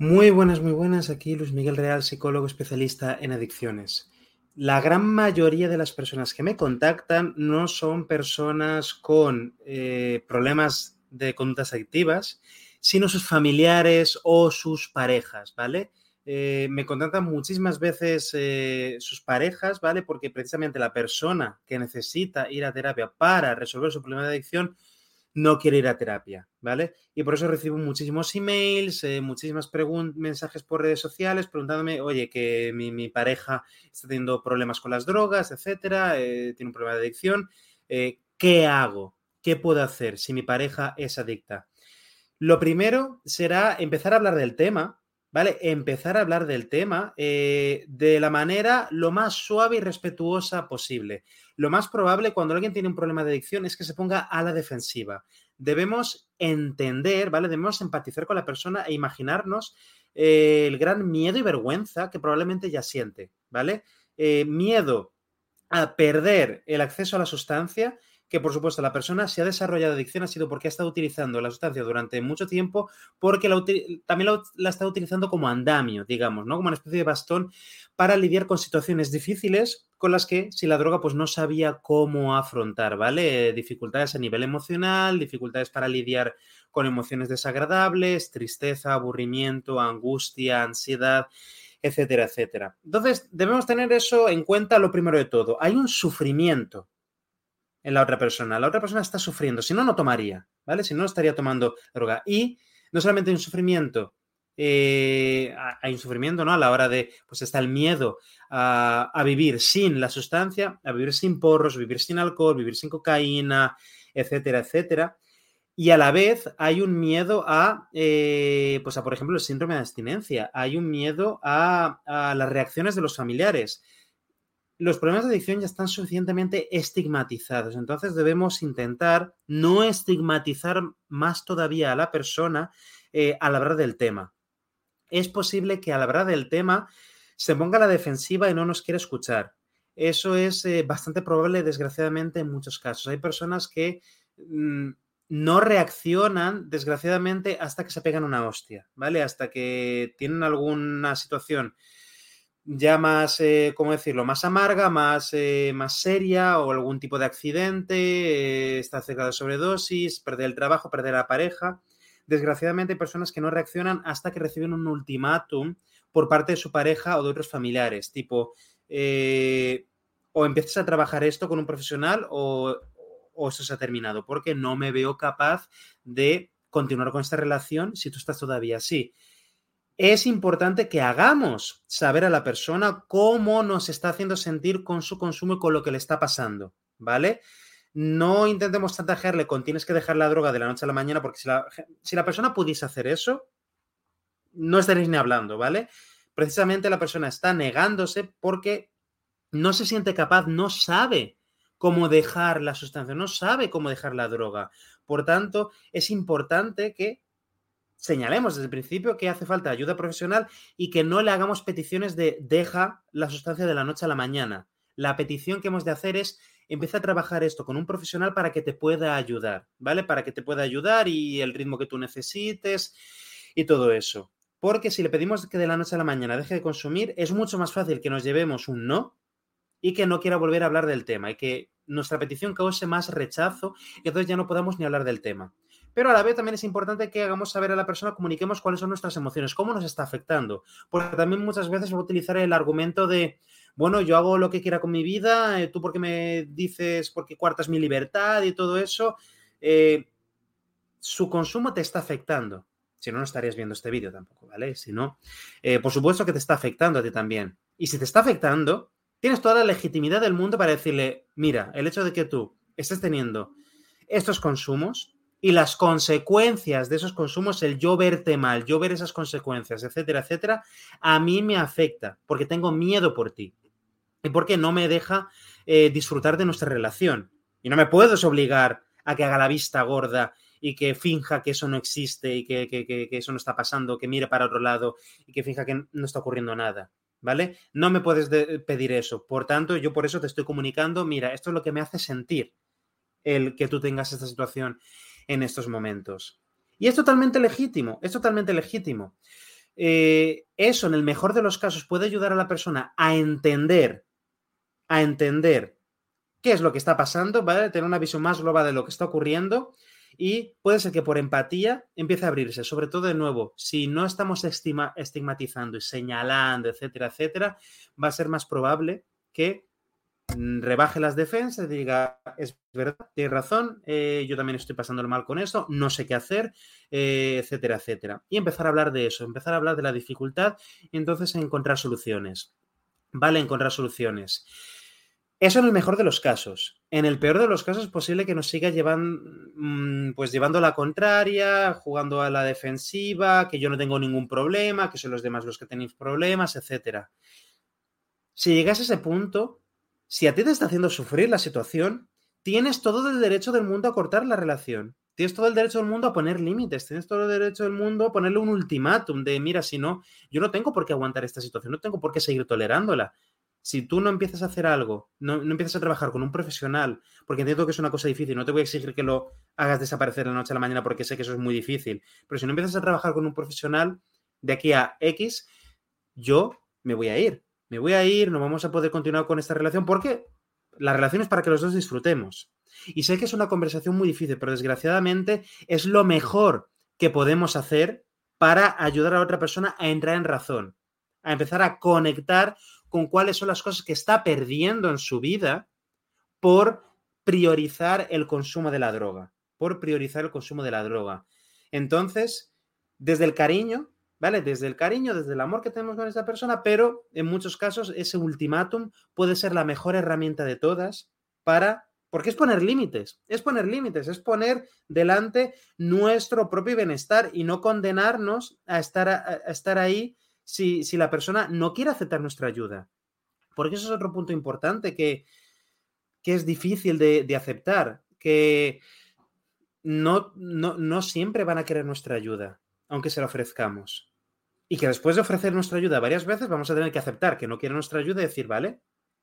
Muy buenas, muy buenas. Aquí Luis Miguel Real, psicólogo especialista en adicciones. La gran mayoría de las personas que me contactan no son personas con eh, problemas de conductas adictivas, sino sus familiares o sus parejas, ¿vale? Eh, me contactan muchísimas veces eh, sus parejas, ¿vale? Porque precisamente la persona que necesita ir a terapia para resolver su problema de adicción no quiere ir a terapia, ¿vale? Y por eso recibo muchísimos emails, eh, muchísimas mensajes por redes sociales preguntándome, oye, que mi, pareja está teniendo problemas con las drogas, etcétera, eh, tiene un problema de adicción, eh, ¿qué hago? ¿Qué puedo hacer si mi pareja es adicta? Lo primero será empezar a hablar del tema, ¿vale? Empezar a hablar del tema de la manera lo más suave y respetuosa posible. Lo más probable cuando alguien tiene un problema de adicción es que se ponga a la defensiva. Debemos entender, ¿vale? Debemos empatizar con la persona e imaginarnos eh, el gran miedo y vergüenza que probablemente ya siente, ¿vale? Eh, miedo a perder el acceso a la sustancia que por supuesto la persona se ha desarrollado adicción ha sido porque ha estado utilizando la sustancia durante mucho tiempo, porque también la, ha estado utilizando como andamio, digamos, ¿no? Como una especie de bastón para lidiar con situaciones difíciles con las que si la droga pues no sabía cómo afrontar, ¿vale? Dificultades a nivel emocional, dificultades para lidiar con emociones desagradables, tristeza, aburrimiento, angustia, ansiedad etcétera, etcétera. Entonces, debemos tener eso en cuenta lo primero de todo. Hay un sufrimiento en la otra persona. La otra persona está sufriendo, si no, no tomaría, ¿vale? Si no, estaría tomando droga. Y no solamente hay un sufrimiento, eh, hay un sufrimiento, ¿no? A la hora de, pues está el miedo a, vivir sin la sustancia, a vivir sin porros, vivir sin alcohol, vivir sin cocaína, etcétera, etcétera. Y a la vez hay un miedo a, eh, pues a, por ejemplo, el síndrome de abstinencia. Hay un miedo a, a las reacciones de los familiares los problemas de adicción ya están suficientemente estigmatizados, entonces debemos intentar no estigmatizar más todavía a la persona eh, al hablar del tema. Es posible que al hablar del tema se ponga la defensiva y no nos quiera escuchar. Eso es eh, bastante probable, desgraciadamente, en muchos casos. Hay personas que mm, no reaccionan, desgraciadamente, hasta que se pegan una hostia, ¿vale? Hasta que tienen alguna situación ya más, eh, ¿cómo decirlo?, más amarga, más, eh, más seria o algún tipo de accidente, eh, está cerca de sobredosis, perder el trabajo, perder la pareja. Desgraciadamente hay personas que no reaccionan hasta que reciben un ultimátum por parte de su pareja o de otros familiares, tipo, o empiezas a trabajar esto con un profesional o, o eso se ha terminado, porque no me veo capaz de continuar con esta relación si tú estás todavía así es importante que hagamos saber a la persona cómo nos está haciendo sentir con su consumo y con lo que le está pasando, ¿vale? No intentemos chantajearle con tienes que dejar la droga de la noche a la mañana, porque si la, si la persona pudiese hacer eso, no estaréis ni hablando, ¿vale? Precisamente la persona está negándose porque no se siente capaz, no sabe cómo dejar la sustancia, no sabe cómo dejar la droga. Por tanto, es importante que señalemos desde el principio que hace falta ayuda profesional y que no le hagamos peticiones de deja la sustancia de la noche a la mañana. La petición que hemos de hacer es empieza a trabajar esto con un profesional para que te pueda ayudar, ¿vale? Para que te pueda ayudar y el ritmo que tú necesites y todo eso. Porque si le pedimos que de la noche a la mañana deje de consumir, es mucho más fácil que nos llevemos un no y que no quiera volver a hablar del tema y que nuestra petición cause más rechazo y entonces ya no podamos ni hablar del tema pero a la vez también es importante que hagamos saber a la persona, comuniquemos cuáles son nuestras emociones, cómo nos está afectando. Porque también muchas veces voy a utilizar el argumento de, bueno, yo hago lo que quiera con mi vida, eh, tú porque me dices, porque cuartas mi libertad y todo eso, eh, su consumo te está afectando. Si no, no estarías viendo este vídeo tampoco, ¿vale? Si no, eh, por supuesto que te está afectando a ti también. Y si te está afectando, tienes toda la legitimidad del mundo para decirle, mira, el hecho de que tú estés teniendo estos consumos y las consecuencias de esos consumos, el yo verte mal, yo ver esas consecuencias, etcétera, etcétera, a mí me afecta porque tengo miedo por ti y porque no me deja eh, disfrutar de nuestra relación. Y no me puedes obligar a que haga la vista gorda y que finja que eso no existe y que, que, eso no está pasando, que mire para otro lado y que finja que no está ocurriendo nada. ¿Vale? No me puedes pedir eso. Por tanto, yo por eso te estoy comunicando, mira, esto es lo que me hace sentir el que tú tengas esta situación en estos momentos. Y es totalmente legítimo, es totalmente legítimo. Eh, eso, en el mejor de los casos, puede ayudar a la persona a entender, a entender qué es lo que está pasando, ¿vale? Tener una visión más global de lo que está ocurriendo y puede ser que por empatía empiece a abrirse, sobre todo de nuevo, si no estamos estigmatizando y señalando, etcétera, etcétera, va a ser más probable que rebaje las defensas, diga, es verdad, tiene razón, eh, yo también estoy pasando mal con eso, no sé qué hacer, eh, etcétera, etcétera. Y empezar a hablar de eso, empezar a hablar de la dificultad y entonces encontrar soluciones. Vale, encontrar soluciones. Eso en el mejor de los casos. En el peor de los casos es posible que nos siga llevando, mm, pues llevando la contraria, jugando a la defensiva, que yo no tengo ningún problema, que son los demás los que tenéis problemas, etcétera. Si llegas a ese punto, si a ti te está haciendo sufrir la situación, tienes todo el derecho del mundo a cortar la relación. Tienes todo el derecho del mundo a poner límites, tienes todo el derecho del mundo a ponerle un ultimátum de, mira, si no, yo no tengo por qué aguantar esta situación, no tengo por qué seguir tolerándola. Si tú no empiezas a hacer algo, no, no empiezas a trabajar con un profesional, porque entiendo que es una cosa difícil, no te voy a exigir que lo hagas desaparecer de la noche a la mañana porque sé que eso es muy difícil, pero si no empiezas a trabajar con un profesional de aquí a X, yo me voy a ir me voy a ir, no vamos a poder continuar con esta relación, porque la relación es para que los dos disfrutemos. Y sé que es una conversación muy difícil, pero desgraciadamente es lo mejor que podemos hacer para ayudar a otra persona a entrar en razón, a empezar a conectar con cuáles son las cosas que está perdiendo en su vida por priorizar el consumo de la droga, por priorizar el consumo de la droga. Entonces, desde el cariño, ¿vale? Desde el cariño, desde el amor que tenemos con esa persona, pero en muchos casos ese ultimátum puede ser la mejor herramienta de todas para... Porque es poner límites, es poner límites, es poner delante nuestro propio bienestar y no condenarnos a estar, a, estar ahí si, si, la persona no quiere aceptar nuestra ayuda. Porque eso es otro punto importante que, que es difícil de, de aceptar, que no, no, no siempre van a querer nuestra ayuda, aunque se la ofrezcamos. Y que después de ofrecer nuestra ayuda varias veces vamos a tener que aceptar que no quiere nuestra ayuda y decir, vale,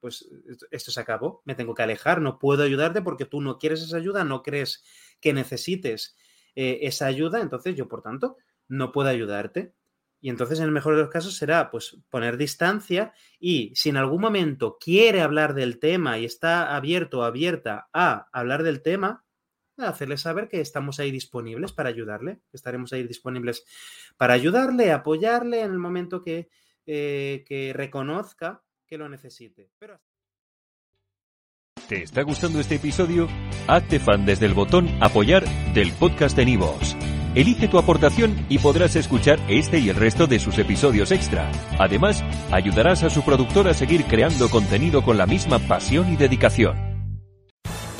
pues esto se acabó, me tengo que alejar, no puedo ayudarte porque tú no quieres esa ayuda, no crees que necesites eh, esa ayuda, entonces yo, por tanto, no puedo ayudarte. Y entonces, en el mejor de los casos, será pues poner distancia y si en algún momento quiere hablar del tema y está abierto o abierta a hablar del tema, hacerle saber que estamos ahí disponibles para ayudarle, estaremos ahí disponibles para ayudarle, apoyarle en el momento que, eh, que reconozca que lo necesite. Pero... ¿Te está gustando este episodio? Hazte fan desde el botón apoyar del podcast de Nivos. Elige tu aportación y podrás escuchar este y el resto de sus episodios extra. Además, ayudarás a su productor a seguir creando contenido con la misma pasión y dedicación.